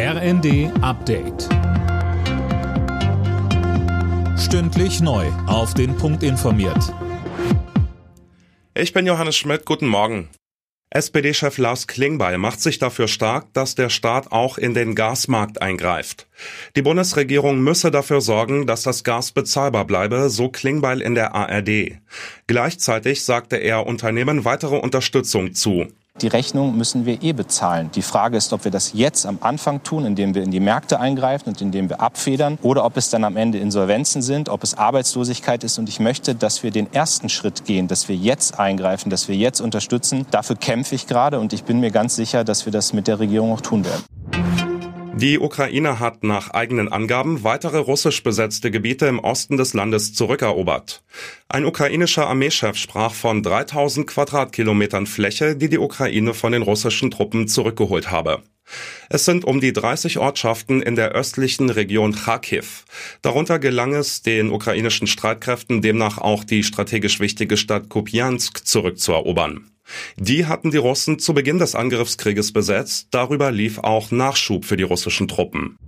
RND Update. Stündlich neu. Auf den Punkt informiert. Ich bin Johannes Schmidt. Guten Morgen. SPD-Chef Lars Klingbeil macht sich dafür stark, dass der Staat auch in den Gasmarkt eingreift. Die Bundesregierung müsse dafür sorgen, dass das Gas bezahlbar bleibe, so Klingbeil in der ARD. Gleichzeitig sagte er Unternehmen weitere Unterstützung zu. Die Rechnung müssen wir eh bezahlen. Die Frage ist, ob wir das jetzt am Anfang tun, indem wir in die Märkte eingreifen und indem wir abfedern, oder ob es dann am Ende Insolvenzen sind, ob es Arbeitslosigkeit ist. Und ich möchte, dass wir den ersten Schritt gehen, dass wir jetzt eingreifen, dass wir jetzt unterstützen. Dafür kämpfe ich gerade und ich bin mir ganz sicher, dass wir das mit der Regierung auch tun werden. Die Ukraine hat nach eigenen Angaben weitere russisch besetzte Gebiete im Osten des Landes zurückerobert. Ein ukrainischer Armeechef sprach von 3000 Quadratkilometern Fläche, die die Ukraine von den russischen Truppen zurückgeholt habe. Es sind um die 30 Ortschaften in der östlichen Region Kharkiv. Darunter gelang es den ukrainischen Streitkräften demnach auch die strategisch wichtige Stadt Kupiansk zurückzuerobern. Die hatten die Russen zu Beginn des Angriffskrieges besetzt, darüber lief auch Nachschub für die russischen Truppen.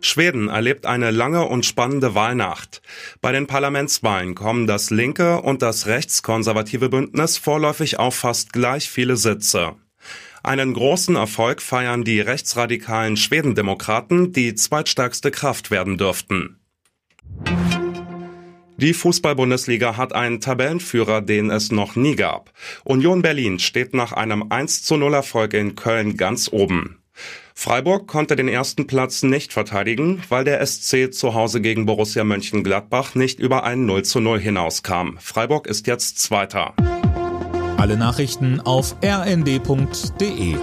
Schweden erlebt eine lange und spannende Wahlnacht. Bei den Parlamentswahlen kommen das linke und das rechtskonservative Bündnis vorläufig auf fast gleich viele Sitze. Einen großen Erfolg feiern die rechtsradikalen Schwedendemokraten, die zweitstärkste Kraft werden dürften. Die Fußball-Bundesliga hat einen Tabellenführer, den es noch nie gab. Union Berlin steht nach einem 1 zu 0 Erfolg in Köln ganz oben. Freiburg konnte den ersten Platz nicht verteidigen, weil der SC zu Hause gegen Borussia Mönchengladbach nicht über ein 0 zu 0 hinauskam. Freiburg ist jetzt Zweiter. Alle Nachrichten auf rnd.de